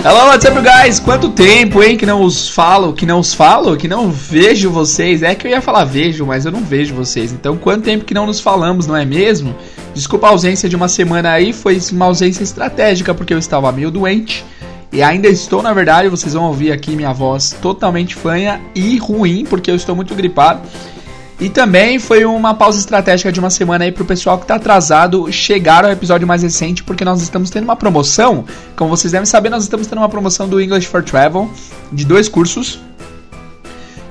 Hello, what's up, guys? Quanto tempo, hein, que não os falo, que não os falo, que não vejo vocês. É que eu ia falar vejo, mas eu não vejo vocês. Então, quanto tempo que não nos falamos, não é mesmo? Desculpa a ausência de uma semana aí, foi uma ausência estratégica porque eu estava meio doente. E ainda estou, na verdade, vocês vão ouvir aqui minha voz totalmente fanha e ruim, porque eu estou muito gripado. E também foi uma pausa estratégica de uma semana aí pro pessoal que tá atrasado chegar ao episódio mais recente, porque nós estamos tendo uma promoção. Como vocês devem saber, nós estamos tendo uma promoção do English for Travel de dois cursos.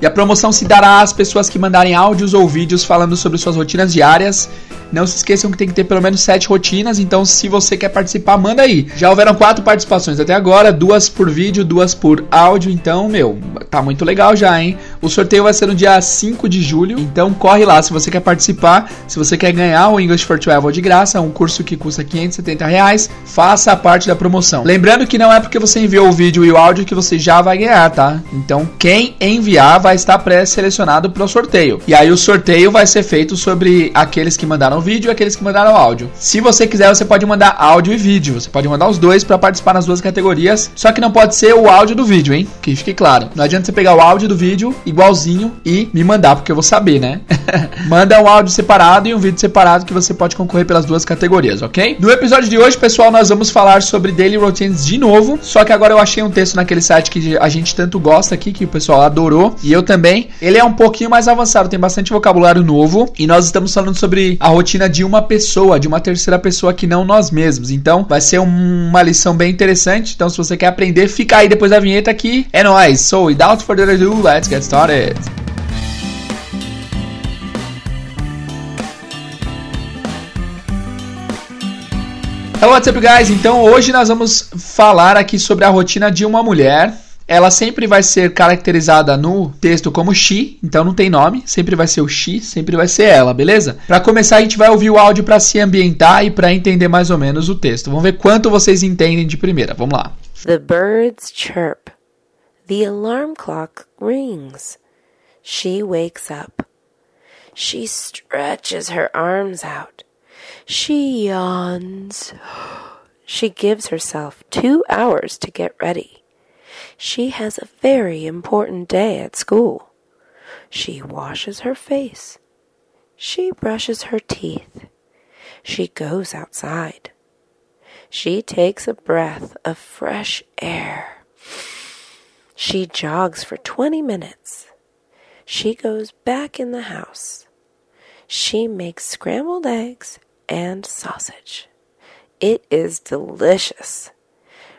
E a promoção se dará às pessoas que mandarem áudios ou vídeos falando sobre suas rotinas diárias não se esqueçam que tem que ter pelo menos sete rotinas, então se você quer participar, manda aí. Já houveram quatro participações até agora, duas por vídeo, duas por áudio, então, meu, tá muito legal já, hein? O sorteio vai ser no dia 5 de julho, então corre lá se você quer participar, se você quer ganhar o English for Travel de graça, um curso que custa 570 reais, faça parte da promoção. Lembrando que não é porque você enviou o vídeo e o áudio que você já vai ganhar, tá? Então quem enviar vai estar pré-selecionado pro sorteio. E aí o sorteio vai ser feito sobre aqueles que mandaram mandaram vídeo e aqueles que mandaram áudio. Se você quiser, você pode mandar áudio e vídeo. Você pode mandar os dois para participar nas duas categorias. Só que não pode ser o áudio do vídeo, hein? Que fique claro. Não adianta você pegar o áudio do vídeo igualzinho e me mandar, porque eu vou saber, né? Manda um áudio separado e um vídeo separado que você pode concorrer pelas duas categorias, ok? No episódio de hoje, pessoal, nós vamos falar sobre daily routines de novo. Só que agora eu achei um texto naquele site que a gente tanto gosta aqui, que o pessoal adorou, e eu também. Ele é um pouquinho mais avançado, tem bastante vocabulário novo, e nós estamos falando sobre a rotina rotina de uma pessoa, de uma terceira pessoa que não nós mesmos. Então, vai ser um, uma lição bem interessante. Então, se você quer aprender, fica aí depois da vinheta aqui. É nóis! So, without further ado, let's get started! Hello, what's up, guys? Então, hoje nós vamos falar aqui sobre a rotina de uma mulher ela sempre vai ser caracterizada no texto como she, então não tem nome, sempre vai ser o she, sempre vai ser ela, beleza? Para começar, a gente vai ouvir o áudio para se ambientar e para entender mais ou menos o texto. Vamos ver quanto vocês entendem de primeira. Vamos lá. The birds chirp. The alarm clock rings. She wakes up. She stretches her arms out. She yawns. She gives herself two hours to get ready. She has a very important day at school. She washes her face. She brushes her teeth. She goes outside. She takes a breath of fresh air. She jogs for 20 minutes. She goes back in the house. She makes scrambled eggs and sausage. It is delicious.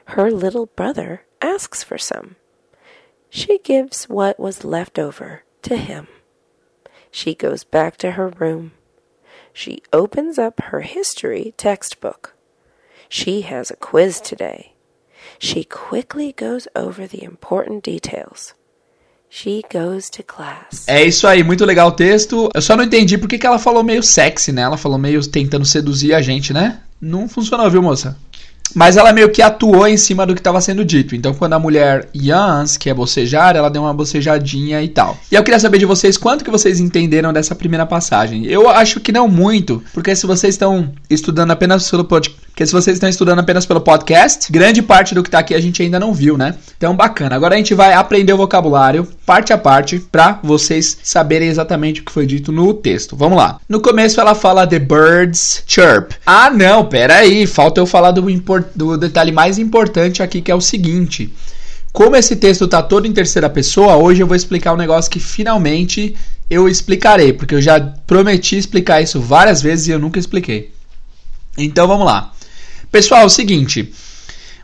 Her little brother asks for some. She gives what was left over to him. She goes back to her room. She opens up her history textbook. She has a quiz today. She quickly goes over the important details. She goes to class. É isso aí, muito legal o texto. Eu só não entendi por que, que ela falou meio sexy, né? Ela falou meio tentando seduzir a gente, né? Não funcionou, viu, moça? Mas ela meio que atuou em cima do que estava sendo dito. Então, quando a mulher yans, que é bocejar, ela deu uma bocejadinha e tal. E eu queria saber de vocês quanto que vocês entenderam dessa primeira passagem. Eu acho que não muito, porque se vocês estão estudando apenas pelo podcast porque se vocês estão estudando apenas pelo podcast, grande parte do que está aqui a gente ainda não viu, né? Então, bacana. Agora a gente vai aprender o vocabulário parte a parte para vocês saberem exatamente o que foi dito no texto. Vamos lá. No começo ela fala the birds chirp. Ah, não, pera aí, falta eu falar do, do detalhe mais importante aqui que é o seguinte. Como esse texto está todo em terceira pessoa, hoje eu vou explicar um negócio que finalmente eu explicarei, porque eu já prometi explicar isso várias vezes e eu nunca expliquei. Então vamos lá. Pessoal, é o seguinte.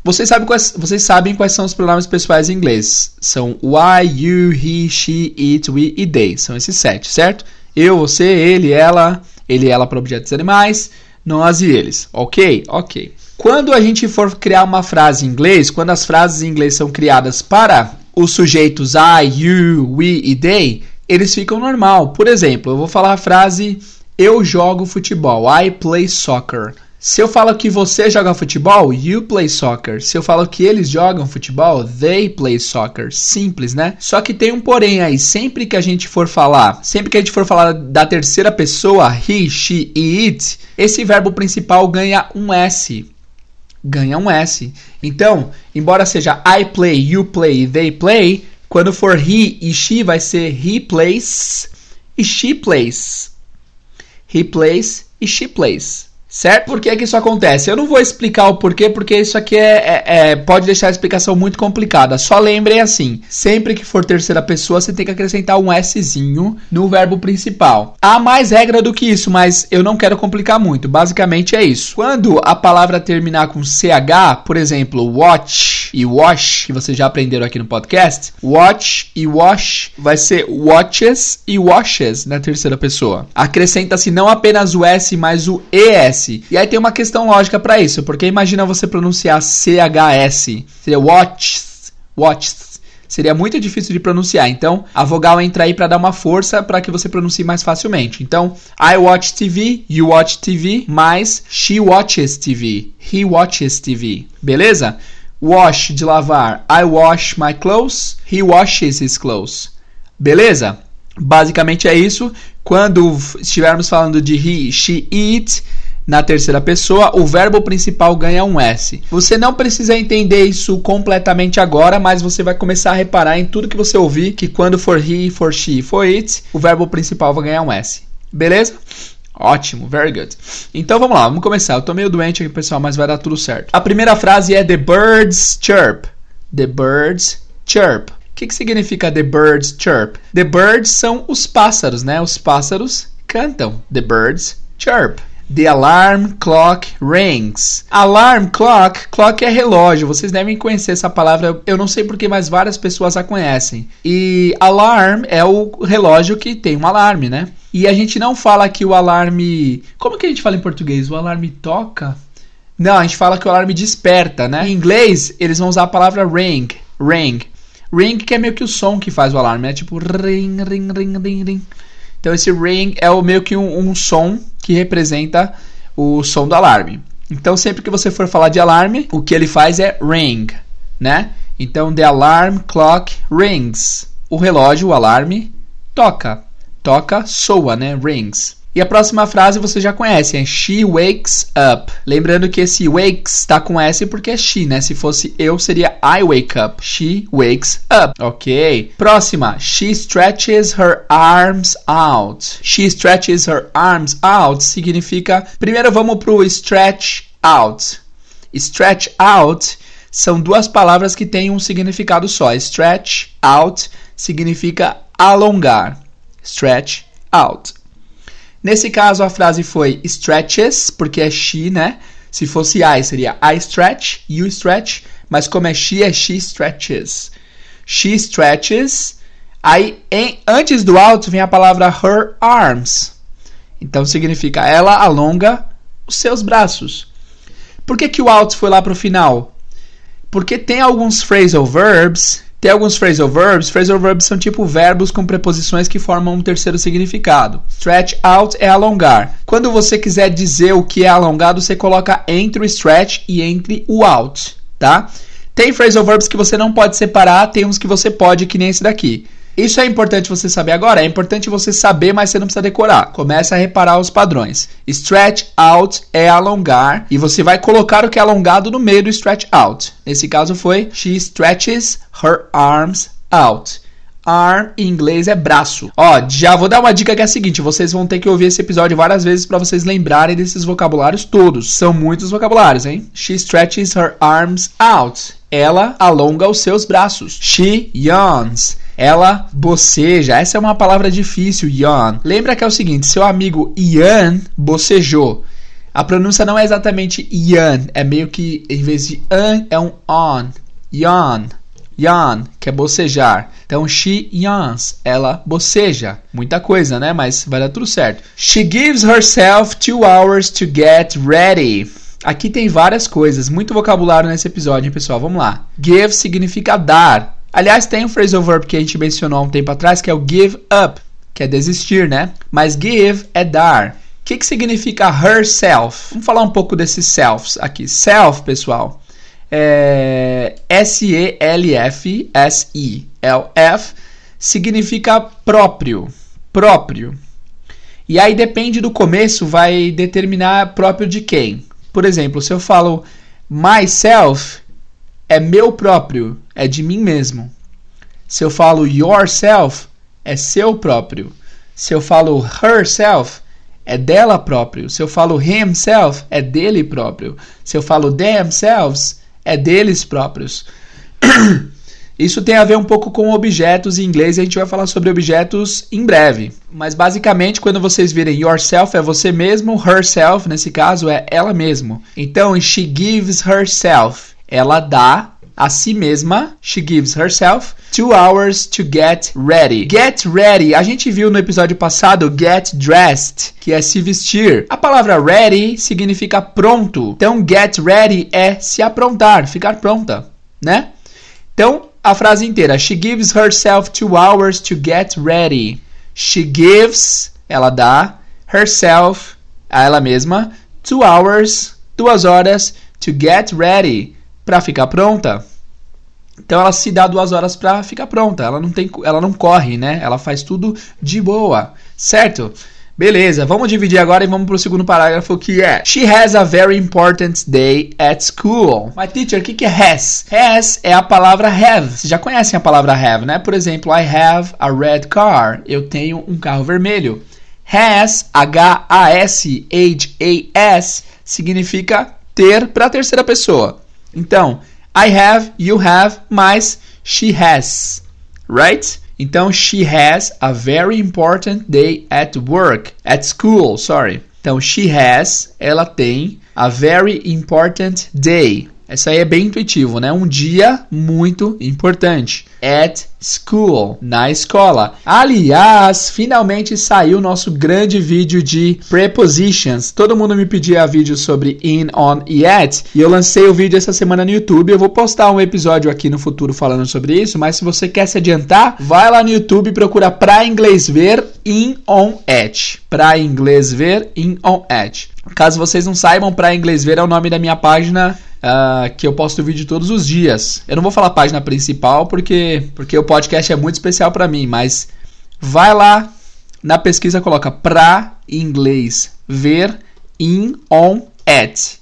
Vocês sabem, quais, vocês sabem quais são os pronomes pessoais em inglês? São I, you, he, she, it, we e they. São esses sete, certo? Eu, você, ele, ela, ele, ela para objetos animais, nós e eles. Ok? Ok. Quando a gente for criar uma frase em inglês, quando as frases em inglês são criadas para os sujeitos I, you, we e they, eles ficam normal. Por exemplo, eu vou falar a frase eu jogo futebol. I play soccer. Se eu falo que você joga futebol, you play soccer. Se eu falo que eles jogam futebol, they play soccer. Simples, né? Só que tem um porém aí. Sempre que a gente for falar, sempre que a gente for falar da terceira pessoa, he, she e it, esse verbo principal ganha um S. ganha um S. Então, embora seja I play, you play, they play, quando for he e she vai ser he plays e she plays. He plays e she plays. Certo? Por que, que isso acontece? Eu não vou explicar o porquê, porque isso aqui é, é, é, pode deixar a explicação muito complicada. Só lembrem assim: sempre que for terceira pessoa, você tem que acrescentar um Szinho no verbo principal. Há mais regra do que isso, mas eu não quero complicar muito. Basicamente é isso. Quando a palavra terminar com CH, por exemplo, watch e wash, que vocês já aprenderam aqui no podcast, watch e wash vai ser watches e washes na terceira pessoa. Acrescenta-se não apenas o S, mas o ES. E aí tem uma questão lógica para isso, porque imagina você pronunciar CHS, seria watches, watches. Seria muito difícil de pronunciar. Então, a vogal entra aí para dar uma força para que você pronuncie mais facilmente. Então, I watch TV, you watch TV, mais she watches TV, he watches TV. Beleza? Wash de lavar. I wash my clothes, he washes his clothes. Beleza? Basicamente é isso. Quando estivermos falando de he, she eat, na terceira pessoa, o verbo principal ganha um S. Você não precisa entender isso completamente agora, mas você vai começar a reparar em tudo que você ouvir que quando for he, for she, for it, o verbo principal vai ganhar um S. Beleza? Ótimo, very good. Então vamos lá, vamos começar. Eu tô meio doente aqui, pessoal, mas vai dar tudo certo. A primeira frase é The birds chirp. The birds chirp. O que, que significa the birds chirp? The birds são os pássaros, né? Os pássaros cantam. The birds chirp. The alarm clock rings. Alarm clock, clock é relógio. Vocês devem conhecer essa palavra. Eu não sei porque, mas várias pessoas a conhecem. E alarm é o relógio que tem um alarme, né? E a gente não fala que o alarme. Como que a gente fala em português? O alarme toca? Não, a gente fala que o alarme desperta, né? Em inglês, eles vão usar a palavra ring. Ring. Ring que é meio que o som que faz o alarme, é tipo ring, ring, ring, ring, ring. Então esse ring é o meio que um, um som que representa o som do alarme. Então sempre que você for falar de alarme, o que ele faz é ring, né? Então the alarm clock rings. O relógio, o alarme, toca. Toca, soa, né? Rings. E a próxima frase você já conhece, é She wakes up. Lembrando que esse wakes está com S porque é she, né? Se fosse eu, seria I wake up. She wakes up. Ok. Próxima. She stretches her arms out. She stretches her arms out significa. Primeiro vamos pro stretch out. Stretch out são duas palavras que têm um significado só. Stretch out significa alongar. Stretch out. Nesse caso, a frase foi stretches, porque é she, né? Se fosse I, seria I stretch, you stretch. Mas como é she, é she stretches. She stretches. Aí, em, antes do out, vem a palavra her arms. Então, significa ela alonga os seus braços. Por que, que o out foi lá para o final? Porque tem alguns phrasal verbs tem alguns phrasal verbs. Phrasal verbs são tipo verbos com preposições que formam um terceiro significado. Stretch out é alongar. Quando você quiser dizer o que é alongado, você coloca entre o stretch e entre o out, tá? Tem phrasal verbs que você não pode separar, tem uns que você pode, que nem esse daqui. Isso é importante você saber agora? É importante você saber, mas você não precisa decorar. Começa a reparar os padrões. Stretch out é alongar e você vai colocar o que é alongado no meio do stretch out. Nesse caso foi She stretches her arms out. Arm em inglês é braço. Ó, já vou dar uma dica que é a seguinte: vocês vão ter que ouvir esse episódio várias vezes para vocês lembrarem desses vocabulários todos. São muitos vocabulários, hein? She stretches her arms out. Ela alonga os seus braços. She yawns. Ela boceja. Essa é uma palavra difícil, yawn. Lembra que é o seguinte: seu amigo Ian bocejou. A pronúncia não é exatamente Ian, é meio que em vez de an é um on. Yawn. Yawn, que é bocejar. Então, she yawns, ela boceja. Muita coisa, né? Mas vai dar tudo certo. She gives herself two hours to get ready. Aqui tem várias coisas, muito vocabulário nesse episódio, pessoal? Vamos lá. Give significa dar. Aliás, tem um phrasal verb que a gente mencionou há um tempo atrás, que é o give up, que é desistir, né? Mas give é dar. O que, que significa herself? Vamos falar um pouco desses selves aqui. Self, pessoal, é S-E-L-F-S-I. L-F significa próprio. Próprio. E aí depende do começo, vai determinar próprio de quem. Por exemplo, se eu falo Myself é meu próprio, é de mim mesmo. Se eu falo yourself, é seu próprio. Se eu falo herself, é dela próprio. Se eu falo himself, é dele próprio. Se eu falo themselves, é deles próprios. Isso tem a ver um pouco com objetos em inglês a gente vai falar sobre objetos em breve. Mas basicamente, quando vocês virem yourself é você mesmo, herself, nesse caso, é ela mesmo. Então, she gives herself. Ela dá a si mesma, she gives herself two hours to get ready. Get ready, a gente viu no episódio passado get dressed, que é se vestir. A palavra ready significa pronto. Então get ready é se aprontar, ficar pronta, né? Então, a frase inteira. She gives herself two hours to get ready. She gives, ela dá, herself, a ela mesma, two hours, duas horas, to get ready, para ficar pronta. Então ela se dá duas horas para ficar pronta. Ela não tem, ela não corre, né? Ela faz tudo de boa, certo? Beleza, vamos dividir agora e vamos para o segundo parágrafo que é She has a very important day at school. My teacher, o que, que é has? Has é a palavra have. Vocês já conhecem a palavra have, né? Por exemplo, I have a red car. Eu tenho um carro vermelho. Has, H-A-S, H-A-S, significa ter para a terceira pessoa. Então, I have, you have, mas she has. Right? Então, she has a very important day at work, at school, sorry. Então, she has, ela tem a very important day. Essa aí é bem intuitivo, né? Um dia muito importante. At school, na escola. Aliás, finalmente saiu nosso grande vídeo de prepositions. Todo mundo me pedia vídeo sobre in, on e at, e eu lancei o vídeo essa semana no YouTube. Eu vou postar um episódio aqui no futuro falando sobre isso, mas se você quer se adiantar, vai lá no YouTube e procura pra inglês ver in, on, at. Pra inglês ver in, on, at. Caso vocês não saibam, pra inglês ver é o nome da minha página Uh, que eu posto vídeo todos os dias. Eu não vou falar a página principal porque, porque o podcast é muito especial para mim, mas vai lá na pesquisa coloca pra inglês ver in on at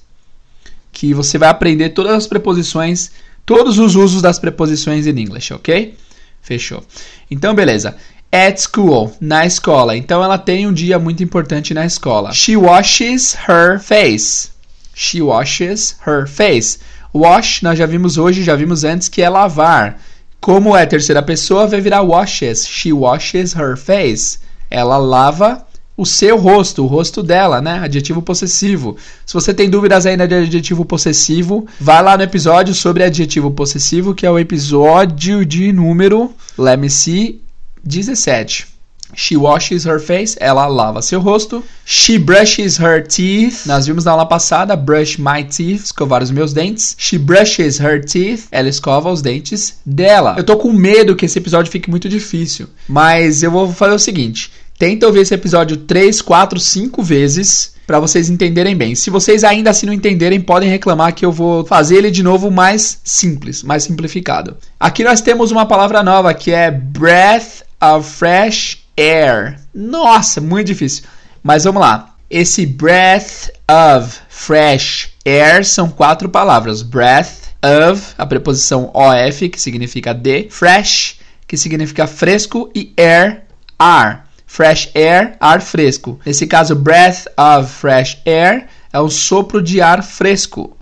que você vai aprender todas as preposições, todos os usos das preposições em inglês, ok? Fechou. Então, beleza. At school, na escola. Então, ela tem um dia muito importante na escola. She washes her face. She washes her face. Wash, nós já vimos hoje, já vimos antes, que é lavar. Como é terceira pessoa, vai virar washes. She washes her face. Ela lava o seu rosto, o rosto dela, né? Adjetivo possessivo. Se você tem dúvidas ainda de adjetivo possessivo, vai lá no episódio sobre adjetivo possessivo, que é o episódio de número, let me see, 17. She washes her face, ela lava seu rosto. She brushes her teeth. Nós vimos na aula passada, brush my teeth, escovar os meus dentes. She brushes her teeth, ela escova os dentes dela. Eu tô com medo que esse episódio fique muito difícil, mas eu vou fazer o seguinte: tenta ouvir esse episódio 3, 4, 5 vezes para vocês entenderem bem. Se vocês ainda assim não entenderem, podem reclamar que eu vou fazer ele de novo mais simples, mais simplificado. Aqui nós temos uma palavra nova que é breath of fresh air. Nossa, muito difícil. Mas vamos lá. Esse breath of fresh air são quatro palavras. Breath of, a preposição of, que significa de, fresh, que significa fresco, e air, ar. Fresh air, ar fresco. Nesse caso, breath of fresh air é o sopro de ar fresco.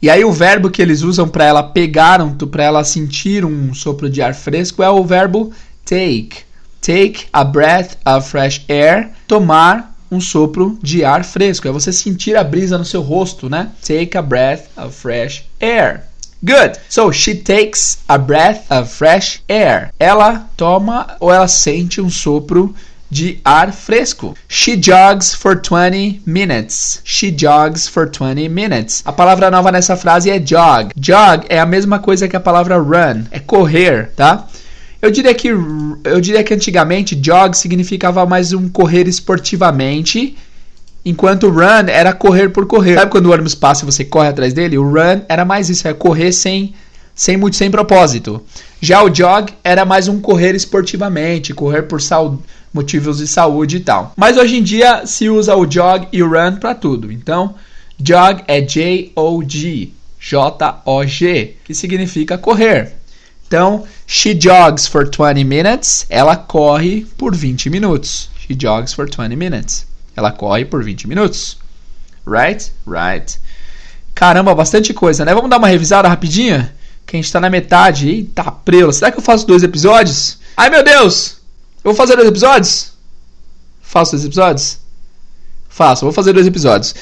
E aí o verbo que eles usam para ela pegar, um, para ela sentir um sopro de ar fresco é o verbo take. Take a breath of fresh air. Tomar um sopro de ar fresco. É você sentir a brisa no seu rosto, né? Take a breath of fresh air. Good. So she takes a breath of fresh air. Ela toma ou ela sente um sopro de ar fresco. She jogs for 20 minutes. She jogs for 20 minutes. A palavra nova nessa frase é jog. Jog é a mesma coisa que a palavra run, é correr, tá? Eu diria que eu diria que antigamente jog significava mais um correr esportivamente, enquanto run era correr por correr. Sabe quando o ônibus passa e você corre atrás dele? O run era mais isso, é correr sem sem muito sem propósito. Já o jog era mais um correr esportivamente, correr por motivos de saúde e tal. Mas hoje em dia se usa o jog e o run para tudo. Então, jog é J O G. J-O-G, que significa correr. Então, she jogs for 20 minutes. Ela corre por 20 minutos. She jogs for 20 minutes. Ela corre por 20 minutos. Right? Right. Caramba, bastante coisa, né? Vamos dar uma revisada rapidinha? Que a gente tá na metade. Eita, prelo. Será que eu faço dois episódios? Ai, meu Deus! Eu vou fazer dois episódios? Faço dois episódios? Faço, vou fazer dois episódios.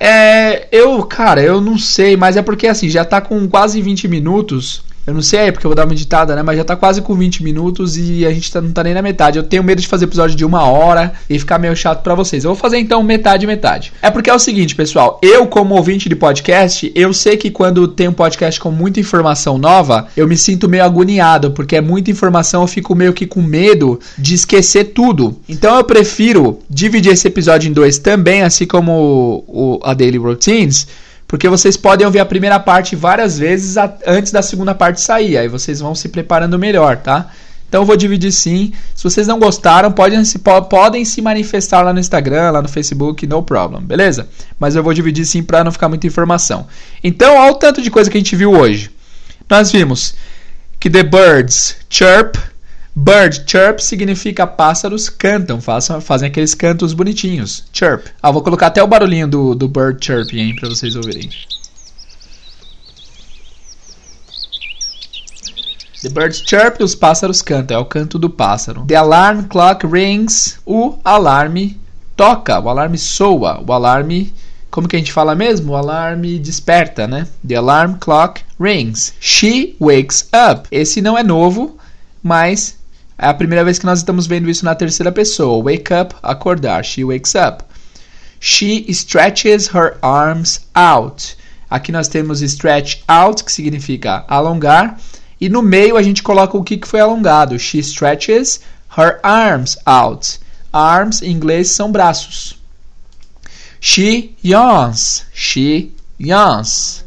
É, eu, cara, eu não sei, mas é porque assim, já tá com quase 20 minutos. Eu não sei, porque eu vou dar uma editada, né? Mas já tá quase com 20 minutos e a gente tá, não tá nem na metade. Eu tenho medo de fazer episódio de uma hora e ficar meio chato para vocês. Eu vou fazer então metade metade. É porque é o seguinte, pessoal. Eu, como ouvinte de podcast, eu sei que quando tem um podcast com muita informação nova, eu me sinto meio agoniado, porque é muita informação, eu fico meio que com medo de esquecer tudo. Então eu prefiro dividir esse episódio em dois também, assim como o, a Daily Routines porque vocês podem ouvir a primeira parte várias vezes antes da segunda parte sair. Aí vocês vão se preparando melhor, tá? Então eu vou dividir sim. Se vocês não gostaram, podem se, podem se manifestar lá no Instagram, lá no Facebook, no problem, beleza? Mas eu vou dividir sim para não ficar muita informação. Então, olha o tanto de coisa que a gente viu hoje. Nós vimos que the birds chirp Bird chirp significa pássaros cantam, façam, fazem aqueles cantos bonitinhos. Chirp. Ah, vou colocar até o barulhinho do, do bird chirping aí pra vocês ouvirem. The birds chirp, os pássaros cantam, é o canto do pássaro. The alarm clock rings, o alarme toca, o alarme soa, o alarme, como que a gente fala mesmo? O alarme desperta, né? The alarm clock rings. She wakes up. Esse não é novo, mas é a primeira vez que nós estamos vendo isso na terceira pessoa. Wake up, acordar. She wakes up. She stretches her arms out. Aqui nós temos stretch out, que significa alongar. E no meio a gente coloca o que, foi alongado. She stretches her arms out. Arms em inglês são braços. She yawns. She yawns.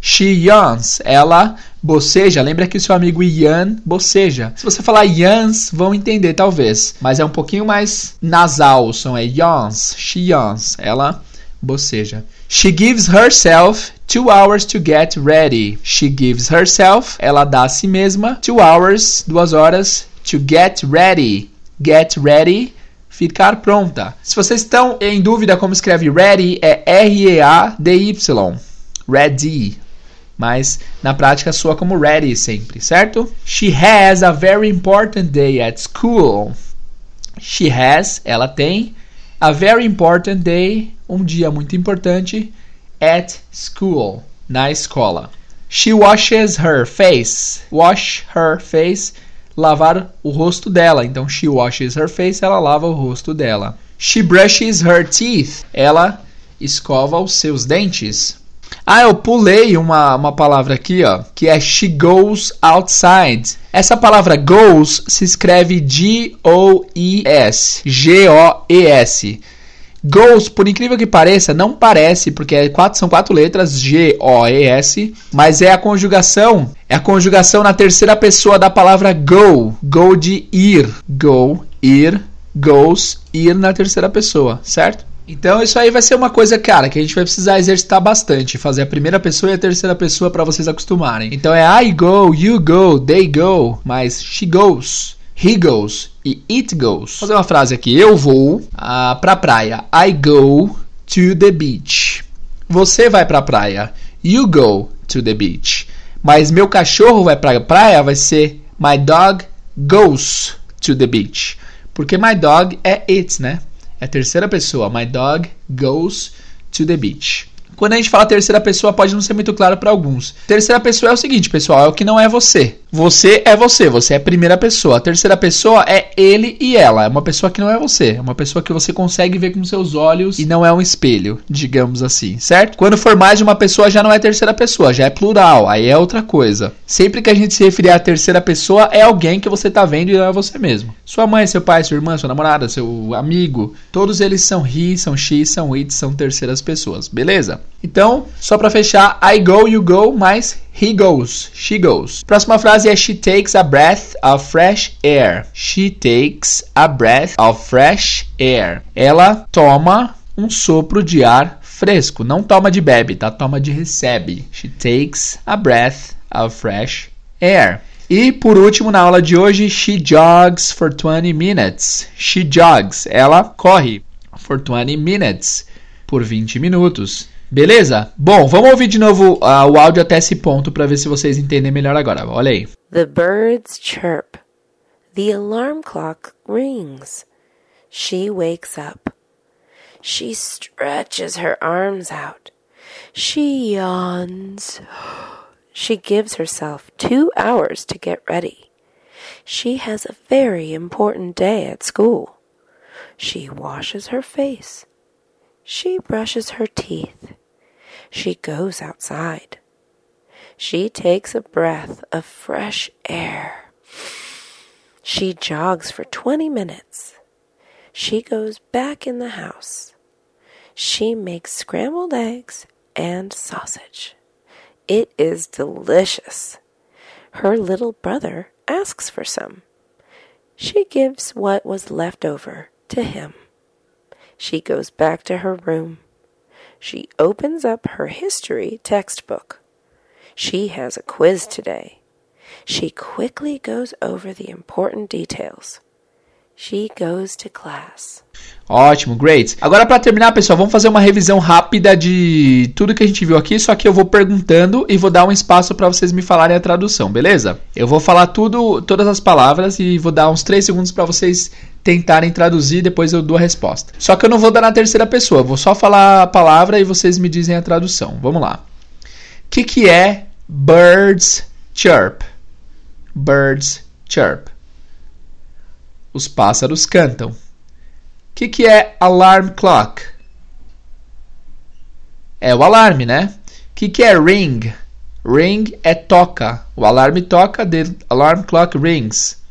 She yawns. Ela boceja, lembra que seu amigo Ian boceja. Se você falar Ians, vão entender talvez, mas é um pouquinho mais nasal o som, é yawns, she yawns, ela boceja. She gives herself two hours to get ready. She gives herself, ela dá a si mesma, two hours, duas horas, to get ready. Get ready, ficar pronta. Se vocês estão em dúvida como escreve ready, é R-E-A-D-Y. Ready, mas na prática soa como ready sempre, certo? She has a very important day at school. She has, ela tem, a very important day, um dia muito importante, at school, na escola. She washes her face. Wash her face, lavar o rosto dela. Então, she washes her face, ela lava o rosto dela. She brushes her teeth. Ela escova os seus dentes. Ah, eu pulei uma, uma palavra aqui, ó, que é she goes outside. Essa palavra goes se escreve G-O-E-S. G-O-E-S. Goes, por incrível que pareça, não parece, porque é quatro, são quatro letras, G-O-E-S, mas é a conjugação, é a conjugação na terceira pessoa da palavra go. Go de ir. Go, ir, goes, ir na terceira pessoa, certo? Então isso aí vai ser uma coisa, cara, que a gente vai precisar exercitar bastante, fazer a primeira pessoa e a terceira pessoa para vocês acostumarem. Então é I go, you go, they go, mas she goes, he goes e it goes. Vou fazer uma frase aqui. Eu vou uh, pra praia. I go to the beach. Você vai pra praia. You go to the beach. Mas meu cachorro vai pra praia vai ser my dog goes to the beach. Porque my dog é it, né? É terceira pessoa. My dog goes to the beach. Quando a gente fala terceira pessoa, pode não ser muito claro para alguns. Terceira pessoa é o seguinte, pessoal, é o que não é você. Você é você, você é primeira pessoa. A terceira pessoa é ele e ela. É uma pessoa que não é você. É uma pessoa que você consegue ver com seus olhos e não é um espelho, digamos assim, certo? Quando for mais de uma pessoa, já não é terceira pessoa, já é plural. Aí é outra coisa. Sempre que a gente se referir à terceira pessoa, é alguém que você tá vendo e não é você mesmo. Sua mãe, seu pai, sua irmã, sua namorada, seu amigo, todos eles são he, são she, são it, são terceiras pessoas, beleza? Então, só para fechar, I go, you go, mais he goes, she goes. Próxima frase é she takes a breath of fresh air. She takes a breath of fresh air. Ela toma um sopro de ar fresco. Não toma de bebe, tá? Toma de recebe. She takes a breath of fresh air. E por último, na aula de hoje, she jogs for 20 minutes. She jogs, ela corre for 20 minutes, por 20 minutos. Beleza? Bom, vamos ouvir de novo uh, o áudio até esse ponto para ver se vocês entendem melhor agora. Olha aí. The birds chirp. The alarm clock rings. She wakes up. She stretches her arms out. She yawns. She gives herself two hours to get ready. She has a very important day at school. She washes her face. She brushes her teeth. She goes outside. She takes a breath of fresh air. She jogs for 20 minutes. She goes back in the house. She makes scrambled eggs and sausage. It is delicious. Her little brother asks for some. She gives what was left over to him. She goes back to her room. She opens up her history textbook. She has a quiz today. She quickly goes over the important details. She goes to class. Ótimo, great. Agora para terminar, pessoal, vamos fazer uma revisão rápida de tudo que a gente viu aqui, só que eu vou perguntando e vou dar um espaço para vocês me falarem a tradução, beleza? Eu vou falar tudo, todas as palavras e vou dar uns 3 segundos para vocês tentarem traduzir, depois eu dou a resposta. Só que eu não vou dar na terceira pessoa, vou só falar a palavra e vocês me dizem a tradução. Vamos lá. O que, que é birds chirp? Birds chirp. Os pássaros cantam. O que, que é alarm clock? É o alarme, né? O que, que é ring? Ring é toca. O alarme toca, the alarm clock rings.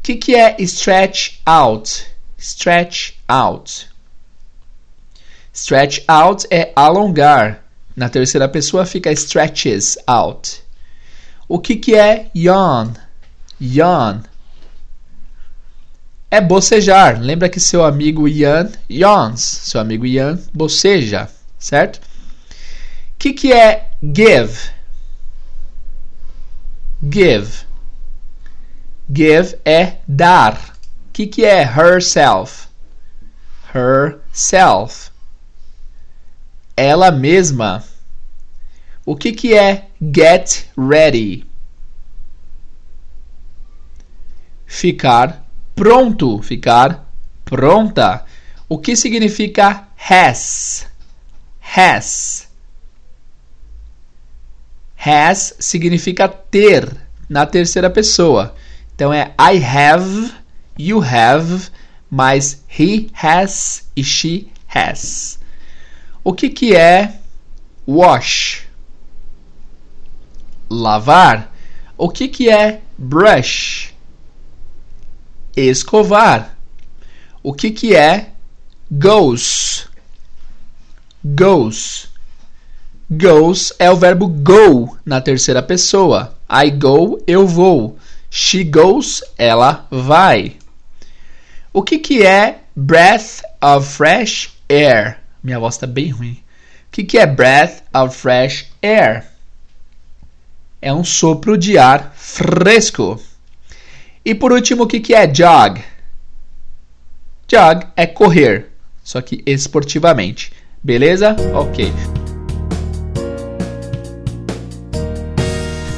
O que, que é stretch out? Stretch out. Stretch out é alongar. Na terceira pessoa fica stretches out. O que, que é yawn? Yawn é bocejar. Lembra que seu amigo Ian yawns. Seu amigo Ian boceja, certo? O que, que é give? Give. Give é dar. O que, que é herself? Herself. Ela mesma. O que, que é get ready? Ficar pronto, ficar pronta. O que significa has? Has. Has significa ter na terceira pessoa. Então é I have, you have, mas he has e she has. O que, que é wash? Lavar. O que, que é brush? escovar. O que, que é goes? Goes. Goes é o verbo go na terceira pessoa. I go, eu vou. She goes, ela vai. O que, que é breath of fresh air? Minha voz está bem ruim. O que, que é breath of fresh air? É um sopro de ar fresco. E por último, o que, que é jog? Jog é correr, só que esportivamente. Beleza? Ok.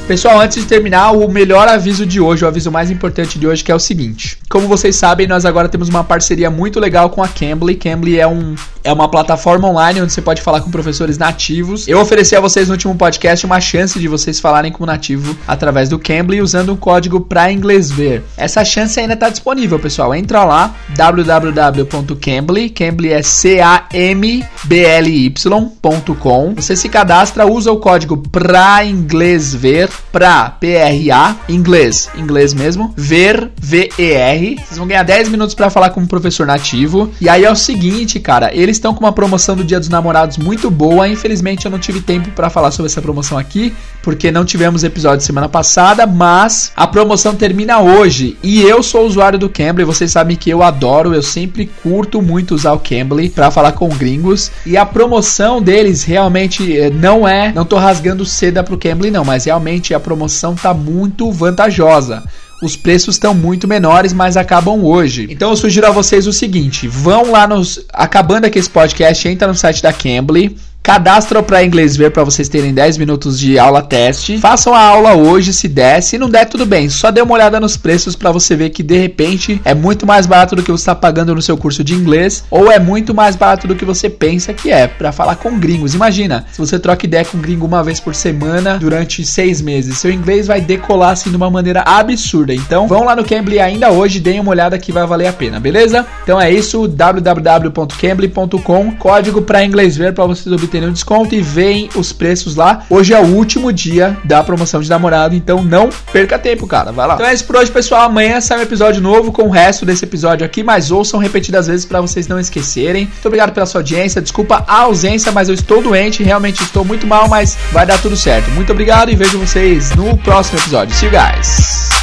Pessoal, antes de terminar, o melhor aviso de hoje, o aviso mais importante de hoje, que é o seguinte. Como vocês sabem, nós agora temos uma parceria muito legal com a Cambly. Cambly é, um, é uma plataforma online onde você pode falar com professores nativos. Eu ofereci a vocês no último podcast uma chance de vocês falarem com o nativo através do Cambly usando um código para inglês ver. Essa chance ainda está disponível, pessoal. Entra lá, www.cambly, Cambly é C-A-M-B-L-Y.com. Você se cadastra, usa o código para inglês ver pra PRA, inglês, inglês mesmo, ver, V-E-R. Vocês vão ganhar 10 minutos para falar com um professor nativo. E aí é o seguinte, cara, eles Eles estão com uma promoção do Dia dos Namorados muito boa. Infelizmente eu não tive tempo para falar sobre essa promoção aqui, porque não tivemos episódio semana passada, mas a promoção termina hoje. E eu sou usuário do Cambly, vocês sabem que eu adoro, eu sempre curto muito usar o Cambly para falar com gringos. E a promoção deles realmente eh, não é, não tô rasgando seda pro Cambly não, mas realmente a promoção tá muito vantajosa os preços estão muito menores, mas acabam hoje. Então eu sugiro a vocês o seguinte: vão lá nos. Acabando aqui esse podcast, entra no site da Cambly Cadastro para inglês ver para vocês terem 10 minutos de aula teste. Façam a aula hoje se der, se não der tudo bem. Só dê uma olhada nos preços para você ver que de repente é muito mais barato do que você está pagando no seu curso de inglês ou é muito mais barato do que você pensa que é para falar com gringos. Imagina, se você troca ideia com gringo uma vez por semana durante seis meses, seu inglês vai decolar assim de uma maneira absurda. Então, vão lá no Cambly ainda hoje, deem uma olhada que vai valer a pena, beleza? Então é isso, www.cambly.com, código para inglês ver para vocês obterem terem um desconto e veem os preços lá. Hoje é o último dia da promoção de namorado, então não perca tempo, cara. Vai lá. Então é isso por hoje, pessoal. Amanhã sai um episódio novo com o resto desse episódio aqui, mas ouçam repetidas vezes para vocês não esquecerem. Muito obrigado pela sua audiência. Desculpa a ausência, mas eu estou doente, realmente estou muito mal, mas vai dar tudo certo. Muito obrigado e vejo vocês no próximo episódio. See you guys.